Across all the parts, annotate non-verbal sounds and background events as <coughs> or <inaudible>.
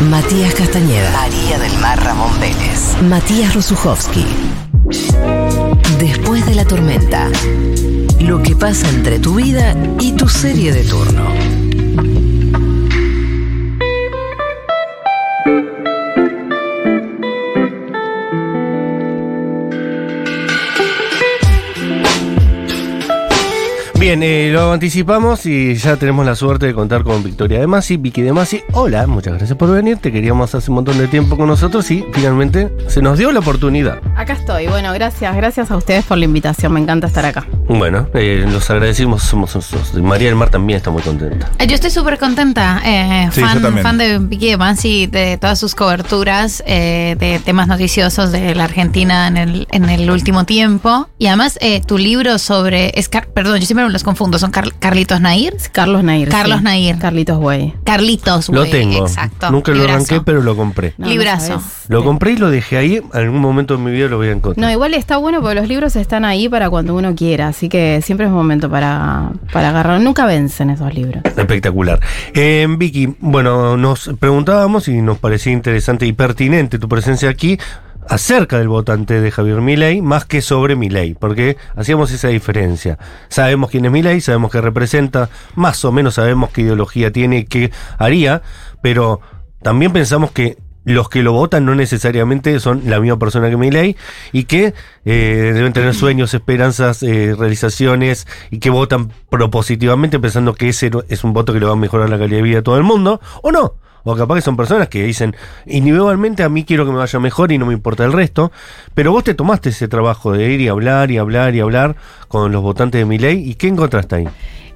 Matías Castañeda. María del Mar Ramón Vélez. Matías Rosuchowski. Después de la tormenta. Lo que pasa entre tu vida y tu serie de turno. Bien, eh, lo anticipamos y ya tenemos la suerte de contar con Victoria de Masi, Vicky de Masi. Hola, muchas gracias por venir. Te queríamos hace un montón de tiempo con nosotros y finalmente se nos dio la oportunidad. Acá estoy. Bueno, gracias. Gracias a ustedes por la invitación. Me encanta estar acá. Bueno, eh, los agradecimos. Somos nosotros. María del Mar también está muy contenta. Eh, Yo estoy súper contenta, eh, Sí, yo fan, también. fan de Vicky de Mansi, de todas sus coberturas eh, de temas noticiosos de la Argentina en el, en el último tiempo. Y además, eh, tu libro sobre. Es Car- perdón, yo siempre me los confundo. ¿Son Car- Carlitos Nair? Carlos Nair. Carlos sí. Nair. Carlitos Güey. Carlitos, Lo güey, tengo. Exacto. Nunca lo librazo. arranqué, pero lo compré. No, Librazo. no. Lo compré y lo dejé ahí. En algún momento de mi vida lo voy a encontrar. No, igual está bueno porque los libros están ahí para cuando uno quiera, así que siempre es momento para, para agarrar. Nunca vencen esos libros. Espectacular. Eh, Vicky, bueno, nos preguntábamos y nos parecía interesante y pertinente tu presencia aquí acerca del votante de Javier Milei, más que sobre Milei, porque hacíamos esa diferencia. Sabemos quién es Milei, sabemos qué representa, más o menos sabemos qué ideología tiene y qué haría, pero también pensamos que los que lo votan no necesariamente son la misma persona que Milei y que eh, deben tener sueños, esperanzas, eh, realizaciones y que votan propositivamente pensando que ese es un voto que le va a mejorar la calidad de vida a todo el mundo, o no. O capaz que son personas que dicen, individualmente a mí quiero que me vaya mejor y no me importa el resto, pero vos te tomaste ese trabajo de ir y hablar y hablar y hablar con los votantes de Milei y ¿qué encontraste ahí?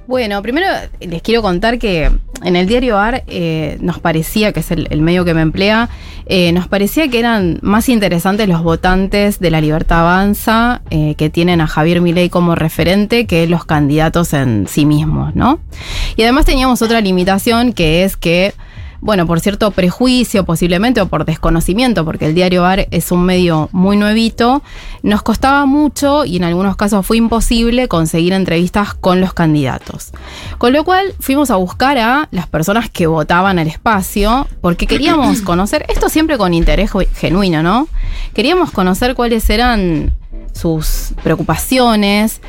Bueno, primero les quiero contar que en el diario AR eh, nos parecía, que es el, el medio que me emplea, eh, nos parecía que eran más interesantes los votantes de la Libertad Avanza eh, que tienen a Javier Milei como referente que los candidatos en sí mismos, ¿no? Y además teníamos otra limitación que es que bueno, por cierto prejuicio posiblemente o por desconocimiento, porque el diario AR es un medio muy nuevito, nos costaba mucho y en algunos casos fue imposible conseguir entrevistas con los candidatos. Con lo cual fuimos a buscar a las personas que votaban al espacio, porque queríamos <clears throat> conocer, esto siempre con interés ge- genuino, ¿no? Queríamos conocer cuáles eran sus preocupaciones,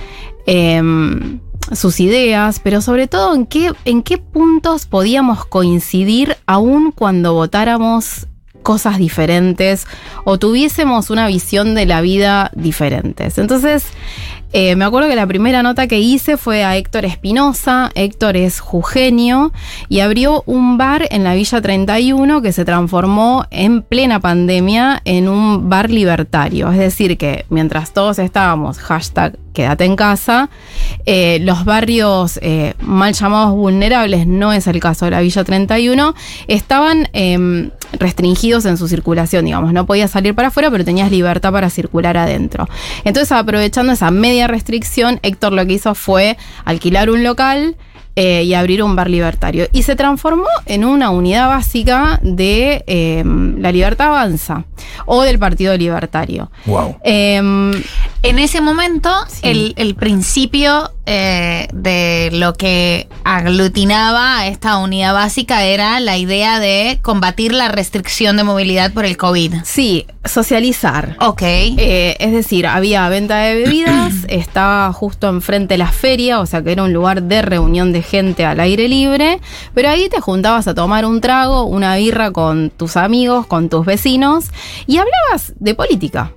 em, sus ideas, pero sobre todo en qué, en qué puntos podíamos coincidir aún cuando votáramos cosas diferentes o tuviésemos una visión de la vida diferentes. Entonces, eh, me acuerdo que la primera nota que hice fue a Héctor Espinosa. Héctor es jujeño y abrió un bar en la Villa 31 que se transformó en plena pandemia en un bar libertario. Es decir, que mientras todos estábamos, hashtag quédate en casa, eh, los barrios eh, mal llamados vulnerables, no es el caso de la Villa 31, estaban em, restringidos en su circulación, digamos, no podías salir para afuera, pero tenías libertad para circular adentro. Entonces, aprovechando esa media restricción, Héctor lo que hizo fue alquilar un local eh, y abrir un bar libertario. Y se transformó en una unidad básica de em, la Libertad Avanza o del Partido Libertario. Wow. Em, En ese momento, Sí. el, el principio eh, de lo que aglutinaba a esta unidad básica era la idea de combatir la restricción de movilidad por el COVID. sí, socializar. Ok. Eh, es decir, había venta de bebidas, <clears throat> estaba justo enfrente de la feria, o sea que era un lugar de reunión de gente al aire libre, pero ahí te juntabas a tomar un trago, una birra con tus amigos, con tus vecinos, y hablabas de política.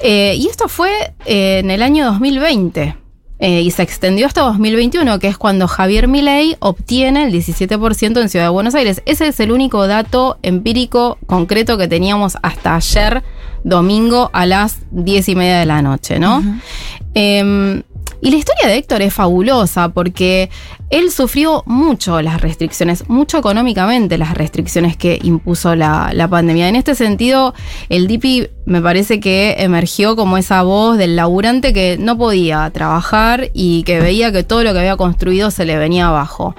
Eh, y esto fue eh, en el año 2020. Eh, y se extendió hasta 2021, que es cuando Javier Milei obtiene el 17% en Ciudad de Buenos Aires. Ese es el único dato empírico concreto que teníamos hasta ayer, domingo, a las 10 y media de la noche, ¿no? Em, y la historia de Héctor es fabulosa porque él sufrió mucho las restricciones, mucho económicamente las restricciones que impuso la, pandemia. En este sentido, el DIPI me parece que emergió como esa voz del laburante que no podía trabajar y que veía que todo lo que había construido se le venía abajo.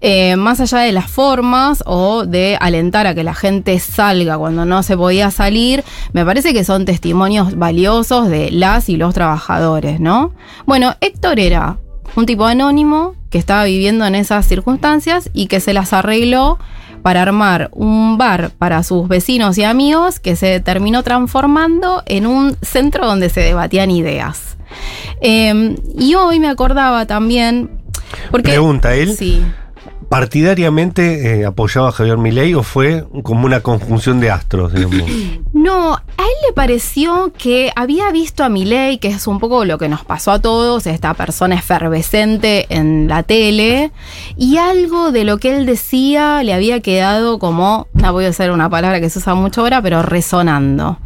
Eh, más allá de las formas o de alentar a que la gente salga cuando no se podía salir, me parece que son testimonios valiosos de las y los trabajadores, ¿no? Bueno, Héctor era un tipo anónimo que estaba viviendo en esas circunstancias y que se las arregló para armar un bar para sus vecinos y amigos que se terminó transformando en un centro donde se debatían ideas. Eh, y hoy me acordaba también. Porque, Pregunta él. Sí. ¿Partidariamente eh, apoyaba a Javier Milei o fue como una conjunción de astros? <clears throat> No, a él le pareció que había visto a Milei, que es un poco lo que nos pasó a todos, esta persona efervescente en la tele, y algo de lo que él decía le había quedado como, no voy a usar una palabra que se usa mucho ahora, pero resonando.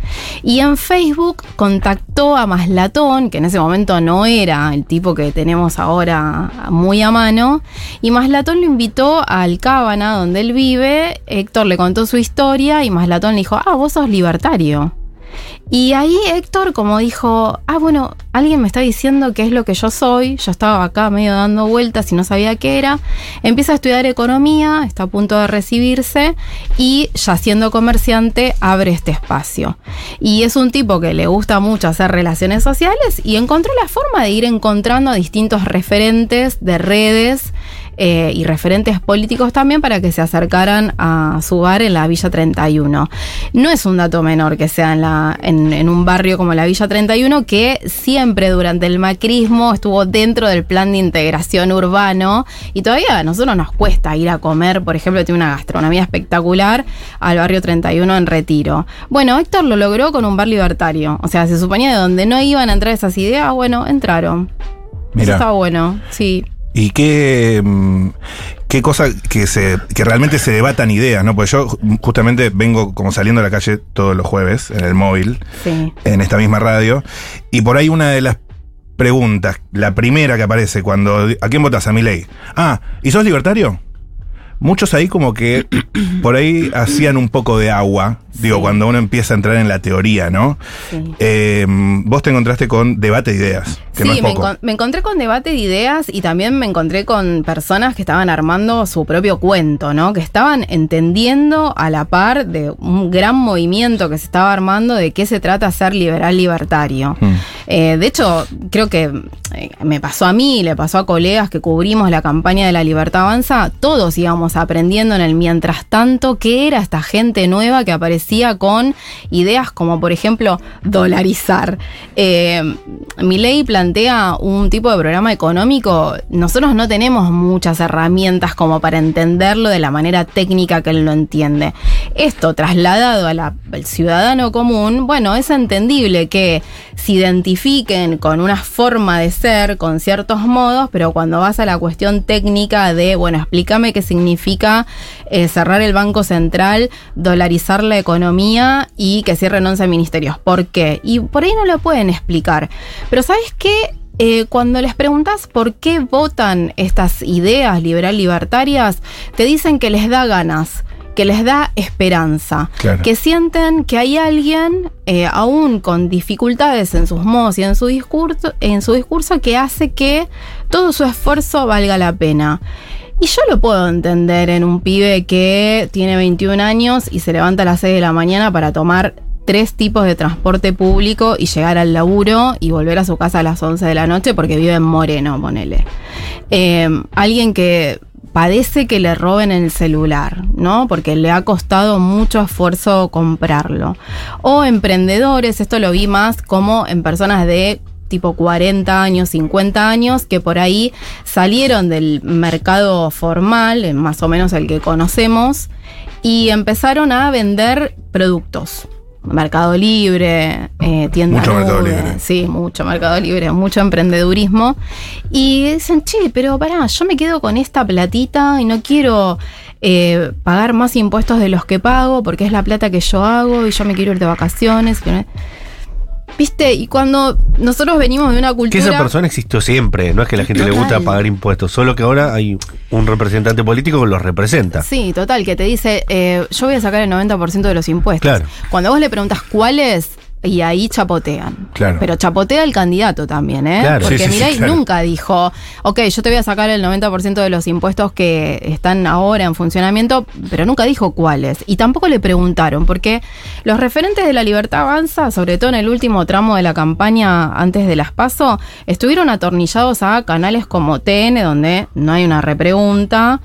Y en Facebook contactó a Maslatón, que en ese momento no era el tipo que tenemos ahora muy a mano, y Maslatón lo invitó a Alcábana, donde él vive. Héctor le contó su historia y Maslatón le dijo, ah, vos sos libertario. Y ahí Héctor como dijo, ah, bueno, alguien me está diciendo qué es lo que yo soy, yo estaba acá medio dando vueltas y no sabía qué era, empieza a estudiar economía, está a punto de recibirse y ya siendo comerciante abre este espacio. Y es un tipo que le gusta mucho hacer relaciones sociales y encontró la forma de ir encontrando a distintos referentes de redes eh, y referentes políticos también para que se acercaran a su bar en la Villa 31. No es un dato menor que sea en, la, en, en, un barrio como la Villa 31, que siempre durante el macrismo estuvo dentro del plan de integración urbano y todavía a nosotros nos cuesta ir a comer, por ejemplo, tiene una gastronomía espectacular al barrio 31 en Retiro. Bueno, Héctor lo logró con un bar libertario, o sea, se suponía de donde no iban a entrar esas ideas, bueno, entraron. Mira. Eso está bueno, sí. ¿Y qué, mm, qué cosa que, se, que realmente se debatan ideas, ¿no? Pues yo justamente vengo como saliendo a la calle todos los jueves en el móvil, Sí. en esta misma radio, y por ahí una de las preguntas, la primera que aparece cuando... ¿A quién votas? A mi ley. Ah, ¿y sos libertario? Muchos ahí como que <coughs> por ahí hacían un poco de agua, digo, Sí. cuando uno empieza a entrar en la teoría, ¿no? Sí. Eh, vos te encontraste con debate de ideas, que sí, no es me, poco. encon- me encontré con debate de ideas y también me encontré con personas que estaban armando su propio cuento, ¿no? Que estaban entendiendo a la par de un gran movimiento que se estaba armando de qué se trata ser liberal libertario. Mm. Eh, de hecho, creo que eh, me pasó a mí, le pasó a colegas que cubrimos la campaña de la Libertad Avanza, todos íbamos aprendiendo en el mientras tanto qué era esta gente nueva que aparecía con ideas como, por ejemplo, dolarizar. Eh, Milei plantea un tipo de programa económico, nosotros no tenemos muchas herramientas como para entenderlo de la manera técnica que él lo entiende. Esto trasladado al ciudadano común, bueno, es entendible que se identifiquen con una forma de ser, con ciertos modos, pero cuando vas a la cuestión técnica de, bueno, explícame qué significa eh, cerrar el Banco Central, dolarizar la economía y que cierren 11 ministerios. ¿Por qué? Y por ahí no lo pueden explicar. Pero ¿sabes qué? Eh, cuando les preguntas por qué votan estas ideas liberal-libertarias, te dicen que les da ganas, que les da esperanza, Claro. que sienten que hay alguien, eh, aún con dificultades en sus modos y en su discurso, en su discurso, que hace que todo su esfuerzo valga la pena. Y yo lo puedo entender en un pibe que tiene 21 años y se levanta a las 6 de la mañana para tomar tres tipos de transporte público y llegar al laburo y volver a su casa a las 11 de la noche porque vive en Moreno, ponele. Eh, alguien que padece que le roben el celular, ¿no? Porque le ha costado mucho esfuerzo comprarlo. O emprendedores, esto lo vi más como en personas de tipo 40 años, 50 años, que por ahí salieron del mercado formal, más o menos el que conocemos, y empezaron a vender productos. Mercado Libre, eh, tiendas Mucho Mercado Libre. Sí, mucho Mercado Libre, mucho emprendedurismo. Y dicen, che, pero pará, yo me quedo con esta platita y no quiero eh, pagar más impuestos de los que pago porque es la plata que yo hago y yo me quiero ir de vacaciones. no- ¿Viste? Y cuando nosotros venimos de una Que cultura... esa persona existió siempre, no es que la gente le gusta pagar impuestos, solo que ahora hay un representante político que los representa. Sí, total, que te dice, eh, yo voy a sacar el 90% de los impuestos. Claro. Cuando vos le preguntas cuáles, y ahí chapotean. Claro. Pero chapotea el candidato también, ¿eh? Claro. Porque Sí, sí, claro. nunca dijo, ok, yo te voy a sacar el 90% de los impuestos que están ahora en funcionamiento, pero nunca dijo cuáles. Y tampoco le preguntaron, porque los referentes de la libertad avanza, sobre todo en el último tramo de la campaña antes de las PASO, estuvieron atornillados a canales como TN, donde no hay una repregunta,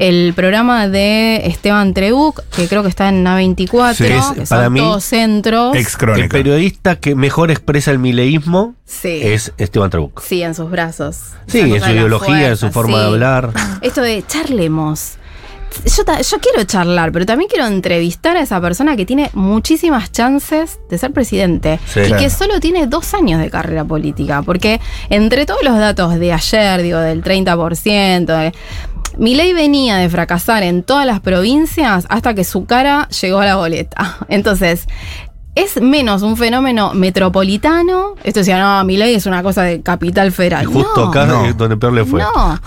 el programa de Esteban Trebuc, que creo que está en A24, Sí, es, que para son mí, todos centros. Ex crónica. Periodista que mejor expresa el mileísmo Sí. es Esteban Trabuc. Sí, en sus brazos. Sí, en su ideología, en su forma de hablar. <laughs> Esto de charlemos. Yo, quiero charlar, pero también quiero entrevistar a esa persona que tiene muchísimas chances de ser presidente Sí. y Claro. que solo tiene dos años de carrera política. Porque entre todos los datos de ayer, digo, del 30%, de, Milei venía de fracasar en todas las provincias hasta que su cara llegó a la boleta. <laughs> Entonces, es menos un fenómeno metropolitano. Esto decía, no, Milei es una cosa de capital federal. Y justo No. acá No. es donde peor le fue. No.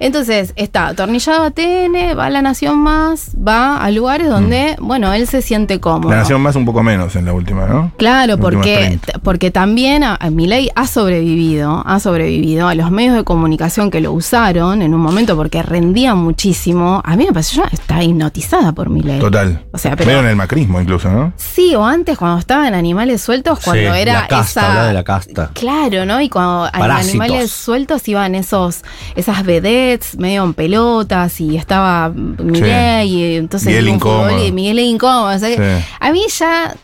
Entonces, está atornillado a TN, va a La Nación Más, va a lugares donde, bueno, él se siente cómodo. La nación más un poco menos en la última, ¿no? Claro, porque, 30. porque también a, a Milei ha sobrevivido, ha sobrevivido a los medios de comunicación que lo usaron en un momento porque rendía muchísimo. A mí me pareció, yo estaba hipnotizada por Milei. Total. O sea, pero- Medio en el macrismo incluso, ¿no? Sí, o antes cuando estaba en Animales Sueltos, cuando Sí, era la casta, esa... de la casta. Claro, ¿no? Y cuando en Parásitos. Animales Sueltos iban esos, esas vedettes medio en pelotas y estaba Miguel y entonces Miguel incómodo. y Miguel incómodo. o sea, Sí. A mí ya,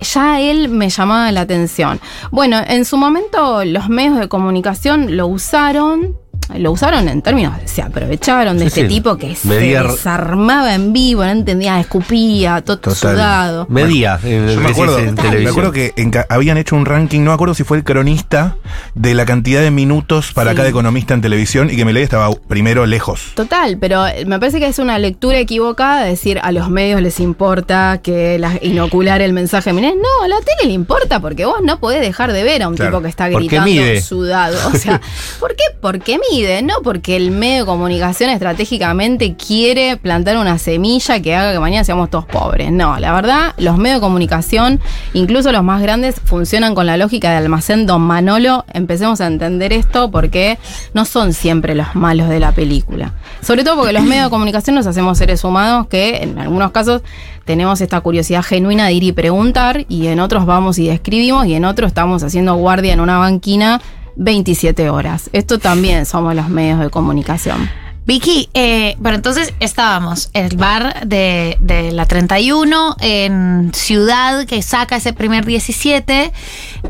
ya él me llamaba la atención. Bueno, en su momento los medios de comunicación lo usaron. Lo usaron en términos, de- se aprovecharon de Sí, este sí. tipo que Medía- se desarmaba en vivo, no entendía, escupía, todo Total. sudado. Medía en, Yo me acuerdo, en me televisión. acuerdo que en habían hecho un ranking, no me acuerdo si fue el cronista, de la cantidad de minutos para Sí. cada economista en televisión y que Milei estaba primero lejos. Total, pero me parece que es una lectura equivocada de decir a los medios les importa que la- inocular el mensaje. Mirá, no, a la tele le importa porque vos no podés dejar de ver a un Claro. tipo que está gritando sudado. O sea, <laughs> ¿por qué? Porque no porque el medio de comunicación estratégicamente quiere plantar una semilla que haga que mañana seamos todos pobres. No, la verdad, los medios de comunicación, incluso los más grandes, funcionan con la lógica de almacén Don Manolo. Empecemos a entender esto porque no son siempre los malos de la película. Sobre todo porque los medios de comunicación nos hacemos seres humanos que en algunos casos tenemos esta curiosidad genuina de ir y preguntar y en otros vamos y describimos y en otros estamos haciendo guardia en una banquina 27 horas. Esto también somos los medios de comunicación. Vicky, eh, bueno, entonces estábamos en el bar de, de la 31 en Ciudad, que saca ese primer 17,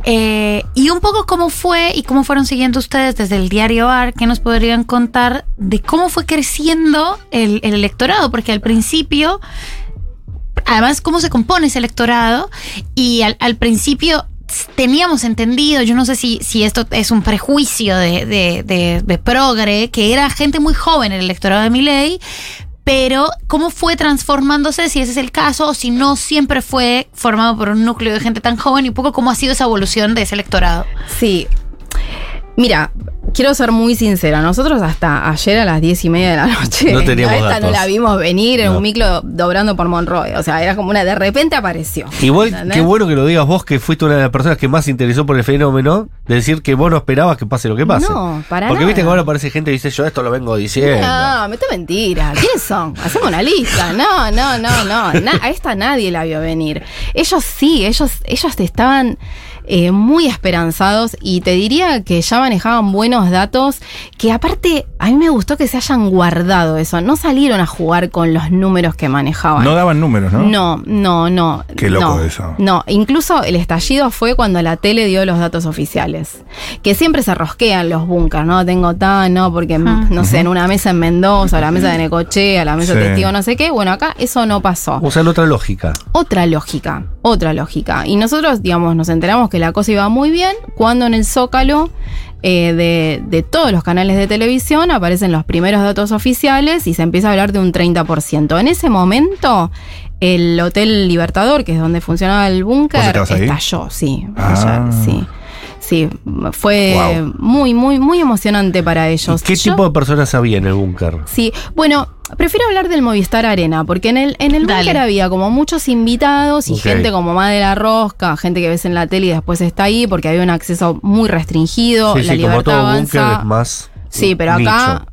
eh, y un poco cómo fue y cómo fueron siguiendo ustedes desde el diario AR, que nos podrían contar de cómo fue creciendo el, el electorado, porque al principio, además, cómo se compone ese electorado, y al principio teníamos entendido, yo no sé si, si esto es un prejuicio de, progre, que era gente muy joven el electorado de Miley, pero cómo fue transformándose, si ese es el caso, o si no siempre fue formado por un núcleo de gente tan joven, y un poco cómo ha sido esa evolución de ese electorado. Sí. Mira, quiero ser muy sincera. Nosotros hasta ayer a las diez y media de la noche. No teníamos a esta datos. no la vimos venir en No. un micro dobrando por Monroy. O sea, era como una. De repente apareció. Igual, ¿Entendés? qué bueno que lo digas vos, que fuiste una de las personas que más se interesó por el fenómeno, de decir que vos no esperabas que pase lo que pase. No, para Porque nada. viste que ahora aparece gente y dice, yo esto lo vengo diciendo. No, mete mentira. ¿Quiénes son? Hacemos una lista. No, no, no, no. Na- a esta nadie la vio venir. Ellos sí, ellos, ellos estaban eh, muy esperanzados y te diría que ya manejaban buenos datos que aparte a mí me gustó que se hayan guardado eso. No salieron a jugar con los números que manejaban. No daban números, ¿no? No, no, no. Qué loco no, eso. No, incluso el estallido fue cuando la tele dio los datos oficiales. Que siempre se rosquean los bunkers, ¿no? Tengo tan, no, porque, Ah. no sé, en una mesa en Mendoza, la mesa de Necochea, la mesa Sí. de testigo, no sé qué. Bueno, acá eso no pasó. Usan otra lógica. Otra lógica, otra lógica. Y nosotros, digamos, nos enteramos que la cosa iba muy bien cuando en el Zócalo eh, de, de todos los canales de televisión aparecen los primeros datos oficiales y se empieza a hablar de un 30%. En ese momento, el Hotel Libertador, que es donde funcionaba el ¿Vos búnker, estalló, sí. Ah. ayer, sí. Sí, fue Wow. muy, muy, muy emocionante para ellos. ¿Qué Yo- tipo de personas había en el búnker? Sí, bueno, prefiero hablar del Movistar Arena, porque en el, en el búnker había como muchos invitados y gente como más de la rosca, gente que ves en la tele y después está ahí, porque había un acceso muy restringido, Sí, la sí, como libertad todo búnker avanza. es más. Sí, pero acá, nicho.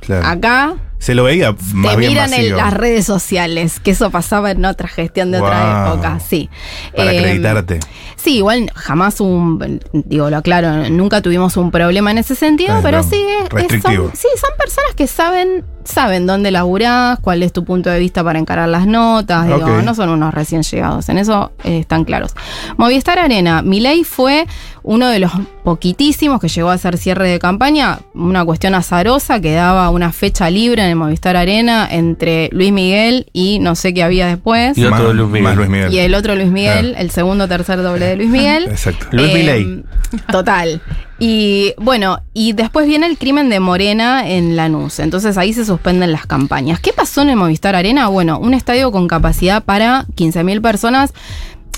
Claro. acá Se lo veía más te bien miran en las redes sociales, que eso pasaba en otra gestión de otra Wow. época, sí. Para Eh, acreditarte. Sí, igual jamás un, digo, lo aclaro, nunca tuvimos un problema en ese sentido, pero sí, es- es- restrictivo. son, sí, son personas que saben, saben dónde laburás, cuál es tu punto de vista para encarar las notas, digo, Ok. no son unos recién llegados, en eso eh, están claros. Movistar Arena, Milei fue uno de los poquitísimos que llegó a hacer cierre de campaña, una cuestión azarosa que daba una fecha libre en el Movistar Arena entre Luis Miguel y no sé qué había después. Y otro Luis Miguel. Luis Miguel. Y el otro Luis Miguel, el segundo tercer doble de Luis Miguel. <laughs> Exacto. Luis Eh, Milei. Total. Y bueno, y después viene el crimen de Morena en Lanús. Entonces ahí se suspenden las campañas. ¿Qué pasó en el Movistar Arena? Bueno, un estadio con capacidad para 15.000 personas.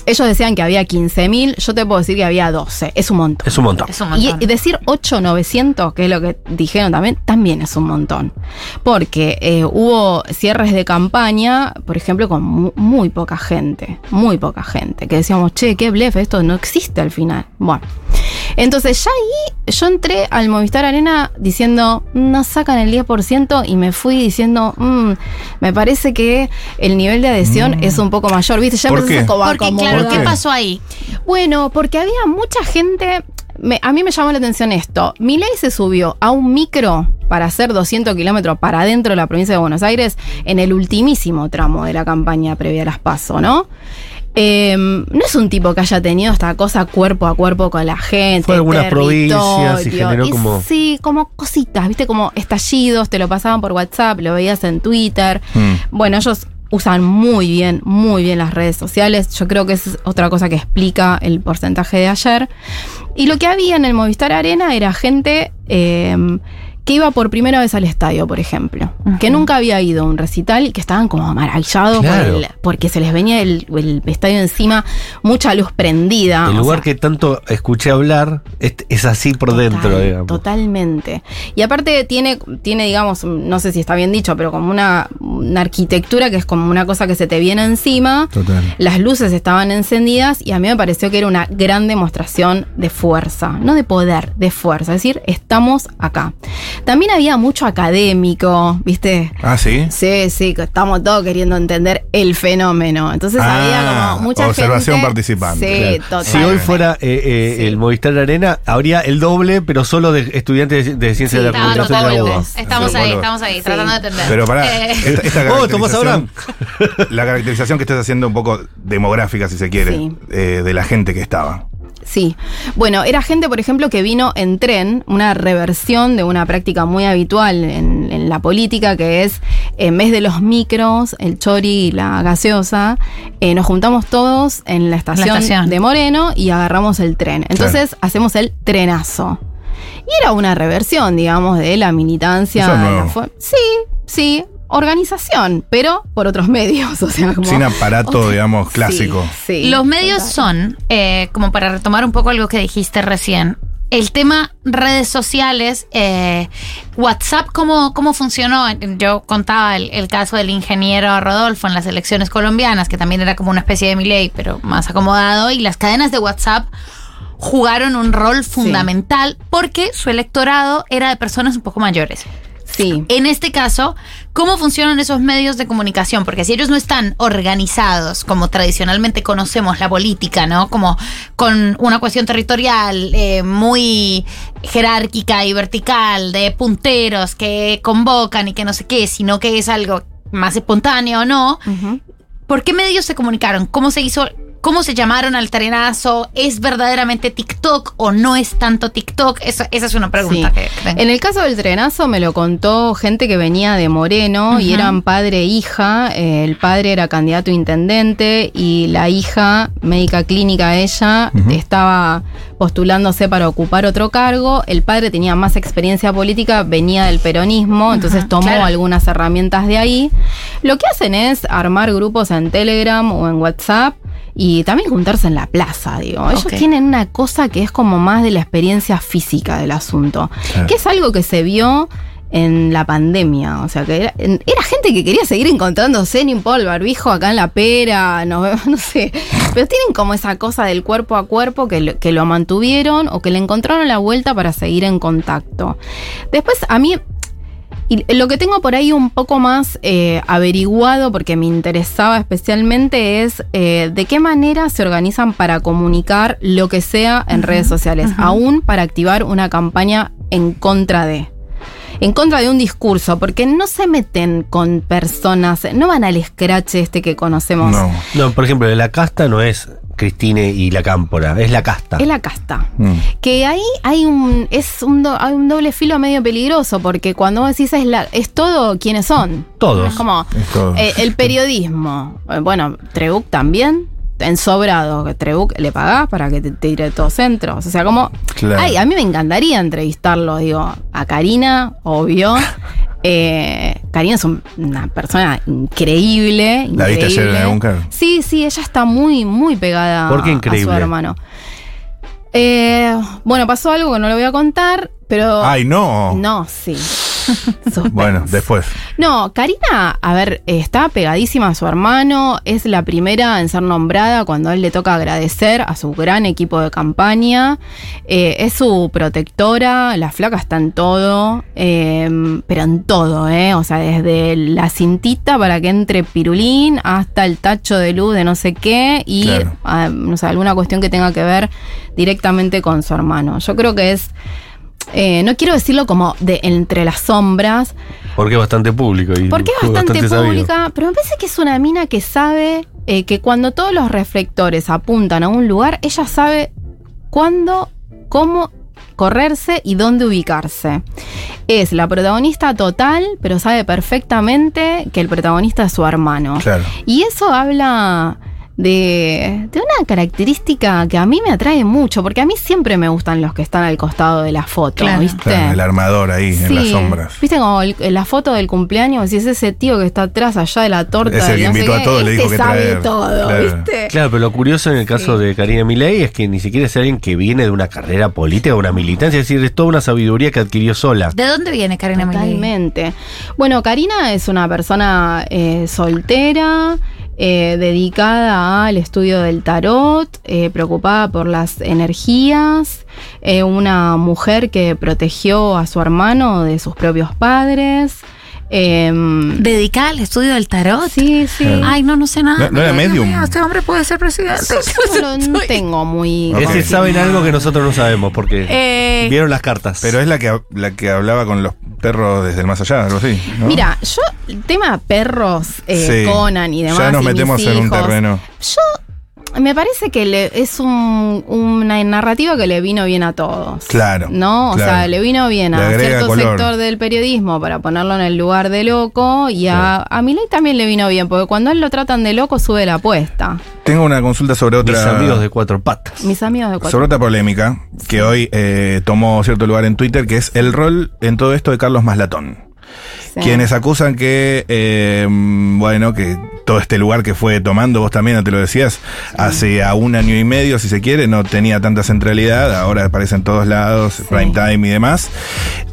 Ellos decían que había 15.000, yo te puedo decir que había 12. Es un montón. Es un montón. Es un Y, montón. y decir 8,900, que es lo que dijeron también, también es un montón. Porque eh, hubo cierres de campaña, por ejemplo, con mu- muy poca gente, muy poca gente, que decíamos, che, qué blef, esto no existe al final. Bueno, entonces ya ahí yo entré al Movistar Arena diciendo, no sacan el 10% y me fui diciendo, "Mm, me parece que el nivel de adhesión es un poco mayor, ¿viste? Ya ¿Por qué? como a Porque, acomodar. claro, ¿qué qué? pasó ahí? Bueno, porque había mucha gente. me- a mí me llamó la atención esto. Milei se subió a un micro para hacer 200 kilómetros para adentro de la provincia de Buenos Aires en el ultimísimo tramo de la campaña previa a las PASO, ¿no? Eh, no es un tipo que haya tenido esta cosa cuerpo a cuerpo con la gente. Fue algunas provincias y generó como- Sí, como cositas, ¿viste? Como estallidos, te lo pasaban por WhatsApp, lo veías en Twitter. Mm. Bueno, ellos usan muy bien, muy bien las redes sociales. Yo creo que es otra cosa que explica el porcentaje de ayer. Y lo que había en el Movistar Arena era gente eh, que iba por primera vez al estadio, por ejemplo. Que nunca había ido a un recital y que estaban como maravillados por Claro. el- porque se les venía el, el estadio encima, mucha luz prendida. El lugar sea, que tanto escuché hablar es, es así por Total, dentro, digamos. Totalmente. Y aparte tiene, tiene, digamos, no sé si está bien dicho, pero como una, una arquitectura que es como una cosa que se te viene encima. Total. Las luces estaban encendidas y a mí me pareció que era una gran demostración de fuerza, no de poder, de fuerza. Es decir, estamos acá. También había mucho académico, ¿viste? Ah, sí. Sí, sí, que estamos todos queriendo entender el fenómeno. Entonces Ah, había como mucha observación gente. participante. Sí, Claro. total. Si hoy fuera eh, eh, Sí. el Movistar Arena, habría el doble, pero solo de estudiantes de, de ciencia Sí, de la comunicación de la totalmente. UBA. Estamos Sí, ahí, estamos ahí, Sí. tratando de entender. Pero pará, Eh, esta, esta <laughs> Oh, Tomás caracterización- Abraham. <laughs> La caracterización que estás haciendo un poco demográfica, si se quiere, Sí. eh, de la gente que estaba. Sí. Bueno, era gente, por ejemplo, que vino en tren, una reversión de una práctica muy habitual en, en la política, que es, en vez de los micros, el chori y la gaseosa, eh, nos juntamos todos en la estación, estación. de Moreno y agarramos el tren. Entonces hacemos el trenazo. Y era una reversión, digamos, de la militancia. Eso la sí, sí. Organización, pero por otros medios. <laughs> O sea, como. Sin aparato, digamos, clásico. sí, Los medios total. son, eh, como para retomar un poco algo que dijiste recién, el tema redes sociales, eh, WhatsApp, ¿cómo, ¿cómo funcionó? Yo contaba el, el caso del ingeniero Rodolfo en las elecciones colombianas, que también era como una especie de Milei, pero más acomodado, y las cadenas de WhatsApp jugaron un rol fundamental porque su electorado era de personas un poco mayores. Sí. En este caso, ¿cómo funcionan esos medios de comunicación? Porque si ellos no están organizados como tradicionalmente conocemos la política, ¿no? Como con una cuestión territorial eh, muy jerárquica y vertical, de punteros que convocan y que no sé qué, sino que es algo más espontáneo o no. ¿Por qué medios se comunicaron? ¿Cómo se hizo? ¿Cómo se llamaron al trenazo? ¿Es verdaderamente TikTok o no es tanto TikTok? Esa, esa es una pregunta Sí. que. En el caso del trenazo me lo contó gente que venía de Moreno y eran padre e hija. Eh, el padre era candidato a intendente y la hija, médica clínica ella, estaba postulándose para ocupar otro cargo. El padre tenía más experiencia política, venía del peronismo, entonces tomó claro. algunas herramientas de ahí. Lo que hacen es armar grupos en Telegram o en WhatsApp y también juntarse en la plaza, digo. Ellos tienen una cosa que es como más de la experiencia física del asunto, Claro. que es algo que se vio en la pandemia, o sea, que era, en- era gente que quería seguir encontrándose, ni el barbijo acá en la pera, no, <laughs> no sé, pero tienen como esa cosa del cuerpo a cuerpo que lo, que lo mantuvieron o que le encontraron la vuelta para seguir en contacto. Después, a mí, y lo que tengo por ahí un poco más eh, averiguado, porque me interesaba especialmente, es eh, de qué manera se organizan para comunicar lo que sea en redes sociales, aún para activar una campaña en contra de. En contra de un discurso, porque no se meten con personas, no van al scratch este que conocemos. No. No, por ejemplo, la casta no es Cristine y la cámpora, es la casta. Es la casta. Mm. Que ahí hay un es un, do- hay un doble filo medio peligroso, porque cuando vos decís es, la, es todo quienes son. Todos. Es como Es todo. eh, el periodismo. Eh, Bueno, Trebuc también. En sobrado, que Trebuc le pagás para que te, te tire todos centros. O sea, como. Claro. Ay, a mí me encantaría entrevistarlo, digo, a Karina, obvio. <laughs> Eh, Karina es un- una persona increíble. ¿La viste ayer en increíble. algún caso? Sí, sí, ella está muy, muy pegada ¿Por qué a increíble? su hermano. Eh, bueno, pasó algo que no lo voy a contar, pero. Ay, no. No, sí. <laughs> Bueno, después. No, Karina, a ver, está pegadísima a su hermano, es la primera en ser nombrada cuando a él le toca agradecer a su gran equipo de campaña, eh, es su protectora, la flaca está en todo, eh, pero en todo, ¿eh? O sea, desde la cintita para que entre pirulín hasta el tacho de luz de no sé qué y, Claro. ah, no sé, alguna cuestión que tenga que ver directamente con su hermano. Yo creo que es... eh, no quiero decirlo como de entre las sombras, Porque es bastante público. Y porque es bastante, sabido. pública, pero me parece que es una mina que sabe eh, que cuando todos los reflectores apuntan a un lugar, ella sabe cuándo, cómo correrse y dónde ubicarse. Es la protagonista total, pero sabe perfectamente que el protagonista es su hermano. Claro. Y eso habla de, de una característica que a mí me atrae mucho, porque a mí siempre me gustan los que están al costado de la foto, Claro. ¿viste? Claro, el armador ahí en las sombras. Viste como el- la foto del cumpleaños, si es ese tío que está atrás allá de la torta. Es el que no invitó a todos, le este dijo que sabe traer. todo, Claro. ¿viste? Claro, pero lo curioso en el caso de Karina Milei es que ni siquiera es alguien que viene de una carrera política o una militancia, es decir, es toda una sabiduría que adquirió sola. ¿De dónde viene Karina Milei? Totalmente. Bueno, Karina es una persona eh, soltera, eh, dedicada al estudio del tarot, eh, preocupada por las energías, eh, una mujer que protegió a su hermano de sus propios padres. Em, ¿Dedicada al estudio del tarot? sí, sí. Ay, no, no sé nada. No- no era medium. mío, Este hombre puede ser presidente. Yo no, <laughs> no tengo muy. Es decir, saben algo que nosotros no sabemos porque Eh, vieron las cartas. Pero es la que, la que hablaba con los perros desde el más allá, algo así. ¿no? Mira, yo, el tema perros, eh, Sí. Conan y demás. Ya nos y mis metemos en un terreno. Yo me parece que le- es un- una narrativa que le vino bien a todos. Claro, ¿No? O claro. sea, le vino bien Le a cierto color. sector del periodismo para ponerlo en el lugar de loco y a, a Milei también le vino bien, porque cuando él lo tratan de loco sube la apuesta. Tengo una consulta sobre Mis otra. amigos de cuatro patas. Mis amigos de cuatro. Sobre otra polémica que hoy eh, tomó cierto lugar en Twitter, que es el rol en todo esto de Carlos Maslatón. Sí. Quienes acusan que, eh, bueno, que todo este lugar que fue tomando, vos también te lo decías, hace a un año y medio, si se quiere, no tenía tanta centralidad, ahora aparece en todos lados, prime time y demás.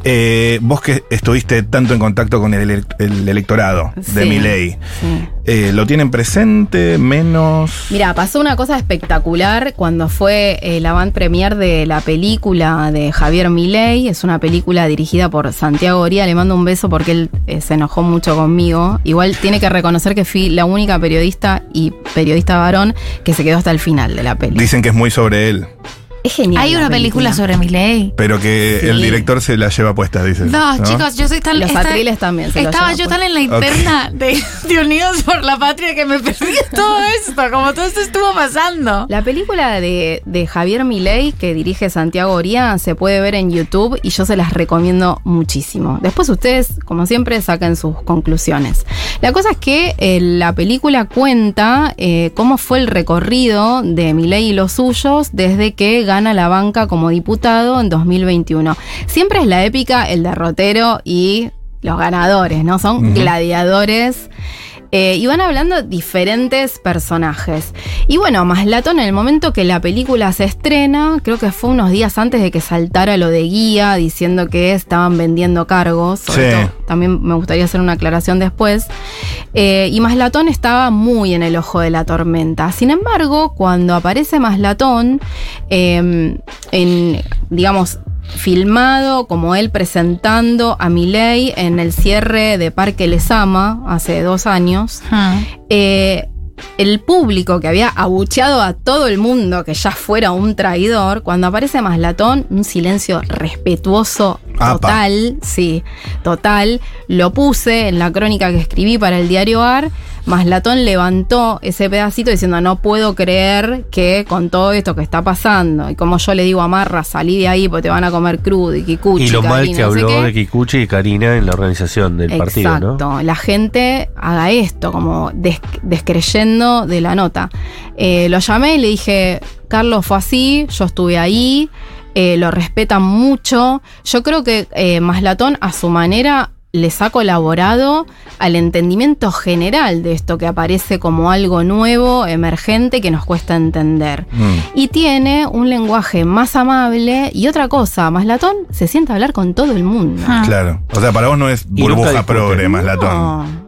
Eh, vos que estuviste tanto en contacto con el, elec- el electorado de Sí, mi ley, sí. ¿lo tienen presente, menos? Mira, pasó una cosa espectacular cuando fue el avant premier de la película de Javier Milei. Es una película dirigida por Santiago Oría. Le mando un beso porque él eh, se enojó mucho conmigo. Igual tiene que reconocer que fui la única periodista y periodista varón que se quedó hasta el final de la película. Dicen que es muy sobre él, Es genial. Hay una película sobre Milei. pero que Sí. el director se la lleva puesta, dicen. No, chicos, yo soy tan. Los esta- atriles también se Estaba yo puesto. tan en la interna de, de Unidos por la Patria que me perdí todo <laughs> esto, como todo esto estuvo pasando. La película de, de Javier Milei que dirige Santiago Oría se puede ver en YouTube y yo se las recomiendo muchísimo. Después ustedes, como siempre, saquen sus conclusiones. La cosa es que eh, la película cuenta eh, cómo fue el recorrido de Milei y los suyos desde que gana la banca como diputado en 2021. Siempre es la épica, el derrotero y los ganadores, ¿no? Son gladiadores. Eh, y van hablando diferentes personajes. Y bueno, Maslatón, en el momento que la película se estrena, creo que fue unos días antes de que saltara lo de guía, diciendo que estaban vendiendo cargos. Sobre Sí. todo, también me gustaría hacer una aclaración después. Eh, y Maslatón estaba muy en el ojo de la tormenta. Sin embargo, cuando aparece Maslatón, eh, en, digamos, filmado como él presentando a Milei en el cierre de Parque Lesama hace dos años, Hmm. eh, el público que había abucheado a todo el mundo que ya fuera un traidor, cuando aparece Maslatón, un silencio respetuoso Apa. total, sí, total. Lo puse en la crónica que escribí para el diario AR. Maslatón levantó ese pedacito diciendo no puedo creer que con todo esto que está pasando y como yo le digo a Marra salí de ahí porque te van a comer crudo y kikuchi Y lo mal que no sé habló qué". de Kikuchi y Karina en la organización del partido, ¿no? Exacto, la gente haga esto, como des- descreyendo de la nota. Eh, lo llamé y le dije, Carlos fue así, yo estuve ahí, eh, lo respetan mucho. Yo creo que eh, Maslatón a su manera les ha colaborado al entendimiento general de esto que aparece como algo nuevo, emergente, que nos cuesta entender. Mm. Y tiene un lenguaje más amable y otra cosa, Maslatón se sienta a hablar con todo el mundo. Ah. Claro. O sea, para vos no es burbuja progre, más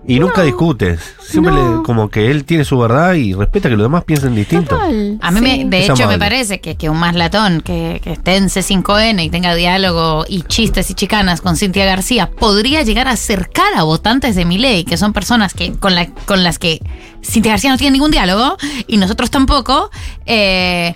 No. Y nunca discutes. Siempre No. le- como que él tiene su verdad y respeta que los demás piensen distinto. Total, A mí, sí. me, de Es hecho, me parece que, que un más latón que, que esté en C5N y tenga diálogo y chistes y chicanas con Cintia García podría llegar a acercar a votantes de mi ley, que son personas que con, la, con las que Cintia García no tiene ningún diálogo y nosotros tampoco. eh,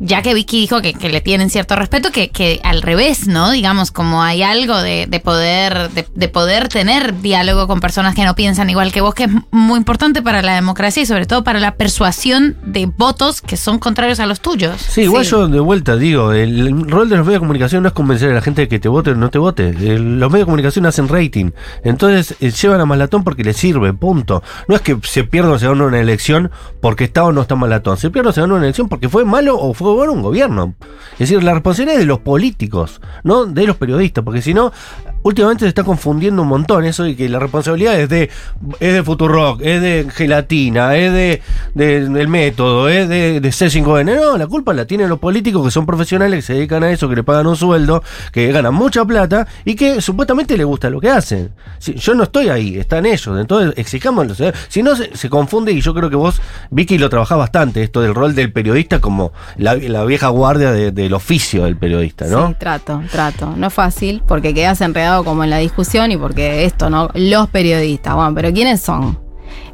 ya que Vicky dijo que, que le tienen cierto respeto, que, que al revés, ¿no? Digamos, como hay algo de, de poder, de, de poder tener diálogo con personas que no piensan igual que vos, que es muy importante para la democracia y sobre todo para la persuasión de votos que son contrarios a los tuyos. Sí, igual Sí. yo de vuelta digo, el, el rol de los medios de comunicación no es convencer a la gente de que te vote o no te vote. El- los medios de comunicación hacen rating. Entonces eh, llevan a Malatón porque les sirve, punto. No es que se pierda o se gana una elección porque está o no está Malatón. Se pierde o se gana una elección porque fue malo o fue un gobierno. Es decir, la responsabilidad es de los políticos, no de los periodistas, porque si no, últimamente se está confundiendo un montón eso y que la responsabilidad es de es de Futurock, es de Gelatina, es de, de- del método, es de, de C5N. No, la culpa la tienen los políticos que son profesionales, que se dedican a eso, que le pagan un sueldo, que ganan mucha plata y que supuestamente les gusta lo que hacen. Yo no estoy ahí, están ellos. Entonces, exijámoslo. ¿eh? Si no, se, confunde y yo creo que vos, Vicky, lo trabajás bastante, esto del rol del periodista como la, vieja guardia de- del oficio del periodista, ¿no? Sí, trato, trato. No es fácil porque quedas enredado como en la discusión y porque esto, ¿no? Los periodistas, bueno, pero ¿quiénes son?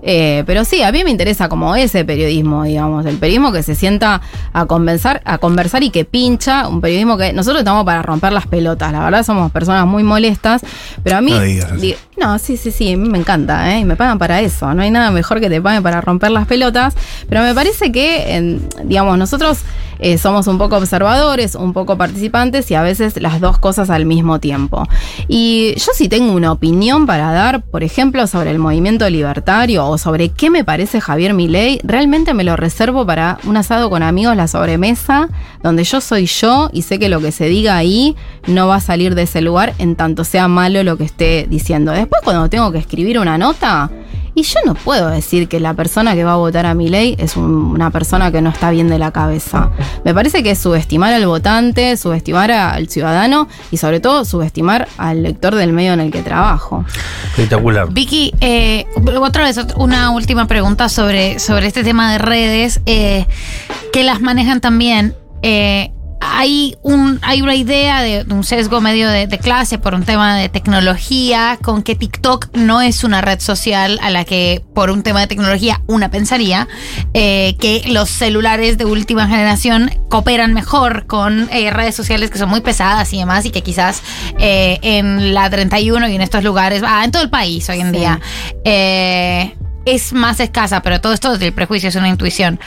Eh, pero sí, a mí me interesa como ese periodismo, digamos, el periodismo que se sienta a conversar, a conversar y que pincha, un periodismo que nosotros estamos para romper las pelotas, la verdad somos personas muy molestas, pero a mí... No digas no, sí, sí, sí, a mí me encanta, ¿eh? Y me pagan para eso, no hay nada mejor que te paguen para romper las pelotas, pero me parece que, digamos, nosotros eh, somos un poco observadores, un poco participantes y a veces las dos cosas al mismo tiempo. Y yo sí tengo una opinión para dar, por ejemplo, sobre el movimiento libertario o sobre qué me parece Javier Milei, realmente me lo reservo para un asado con amigos, la sobremesa, donde yo soy yo y sé que lo que se diga ahí no va a salir de ese lugar en tanto sea malo lo que esté diciendo. Después cuando tengo que escribir una nota, y yo no puedo decir que la persona que va a votar a mi ley es un- una persona que no está bien de la cabeza. Me parece que es subestimar al votante, subestimar al ciudadano y sobre todo subestimar al lector del medio en el que trabajo. Espectacular. Vicky, eh, otra vez, una última pregunta sobre, sobre este tema de redes, eh, que las manejan también. Eh, hay, un, hay una idea de, de un sesgo medio de, de clase por un tema de tecnología, con que TikTok no es una red social a la que por un tema de tecnología una pensaría, eh, que los celulares de última generación cooperan mejor con eh, redes sociales que son muy pesadas y demás, y que quizás eh, en la 31 y en estos lugares, ah, en todo el país hoy en Sí. día, es más escasa, pero todo esto del prejuicio es una intuición.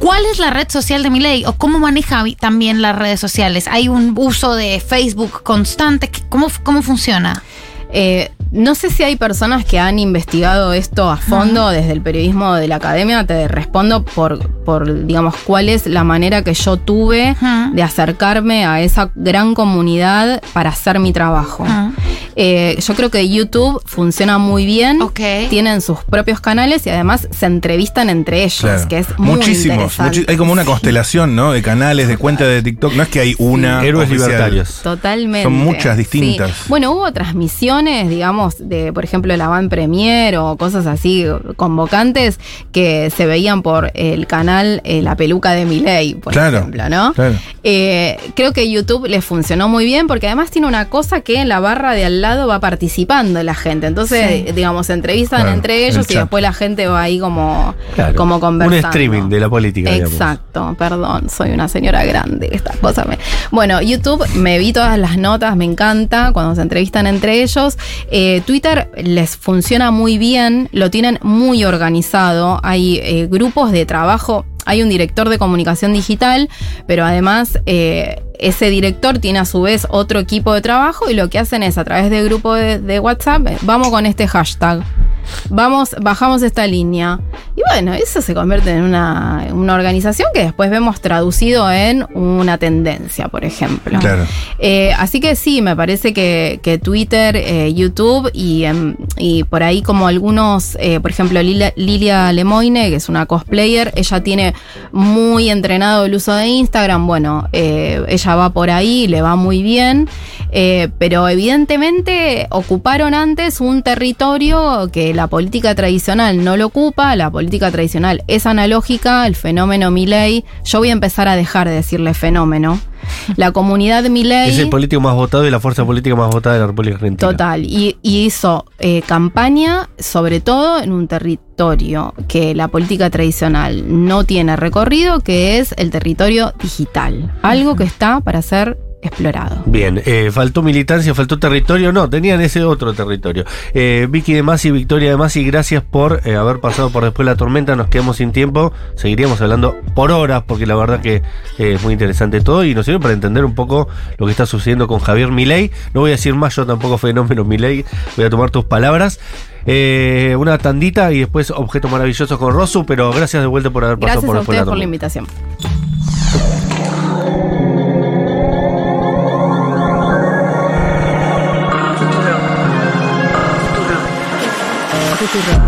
¿Cuál es la red social de Milei o cómo maneja también las redes sociales? ¿Hay un uso de Facebook constante? ¿Qué- ¿Cómo, cómo funciona? Eh, no sé si hay personas que han investigado esto a fondo desde el periodismo de la academia. Te respondo por, por, digamos, cuál es la manera que yo tuve de acercarme a esa gran comunidad para hacer mi trabajo. Eh, yo creo que YouTube funciona muy bien. Tienen sus propios canales y además se entrevistan entre ellos, Claro. que es muy Muchísimos. hay como una constelación, ¿no? De canales, de cuentas de TikTok. No es que hay una. Héroes oficial. libertarios. Totalmente. Son muchas distintas. Sí. Bueno, hubo transmisiones, digamos, de, por ejemplo, la Van Premier o cosas así convocantes que se veían por el canal eh, La Peluca de Miley, por Claro, ejemplo, ¿no? claro. Eh, creo que YouTube les funcionó muy bien porque además tiene una cosa que en la barra de al lado va participando la gente. Entonces, digamos, se entrevistan Claro, entre el ellos y después la gente va ahí como, Claro. como Un conversando. streaming de la política, digamos. Exacto, perdón, soy una señora grande, estas cosas me... Bueno, YouTube, me vi todas las notas, me encanta cuando se entrevistan entre ellos. Eh, Twitter les funciona muy bien, lo tienen muy organizado, hay eh, grupos de trabajo, hay un director de comunicación digital, pero además... eh, ese director tiene a su vez otro equipo de trabajo y lo que hacen es a través del grupo de, WhatsApp, eh, vamos con este hashtag. Vamos, bajamos esta línea. Y bueno, eso se convierte en una, una organización que después vemos traducido en una tendencia, por ejemplo. Claro. Eh, así que sí, me parece que, que Twitter, eh, YouTube y, em, y por ahí como algunos, eh, por ejemplo, Lilia, Lilia Lemoine, que es una cosplayer, ella tiene muy entrenado el uso de Instagram, bueno, ella va por ahí, le va muy bien, pero evidentemente ocuparon antes un territorio que la política tradicional no lo ocupa, la política tradicional es analógica, el fenómeno Milley, yo voy a empezar a dejar de decirle fenómeno. La comunidad Milley Es el político más votado y la fuerza política más votada de la República Argentina. Total, y, y hizo eh, campaña sobre todo en un territorio que la política tradicional no tiene recorrido, que es el territorio digital. Algo que está para ser explorado. Bien, eh, faltó militancia, faltó territorio, no, tenían ese otro territorio. Eh, Vicky de Masi, Victoria de Masi, gracias por eh, haber pasado por después la tormenta, nos quedamos sin tiempo, seguiríamos hablando por horas, porque la verdad que es muy interesante todo y nos sirve para entender un poco lo que está sucediendo con Javier Milei. No voy a decir más, yo tampoco fenómeno Milei, voy a tomar tus palabras. Una tandita y después objeto maravilloso con Rosu, pero gracias de vuelta por haber pasado Gracias por a después la ustedes por la tormenta. invitación. tu radio.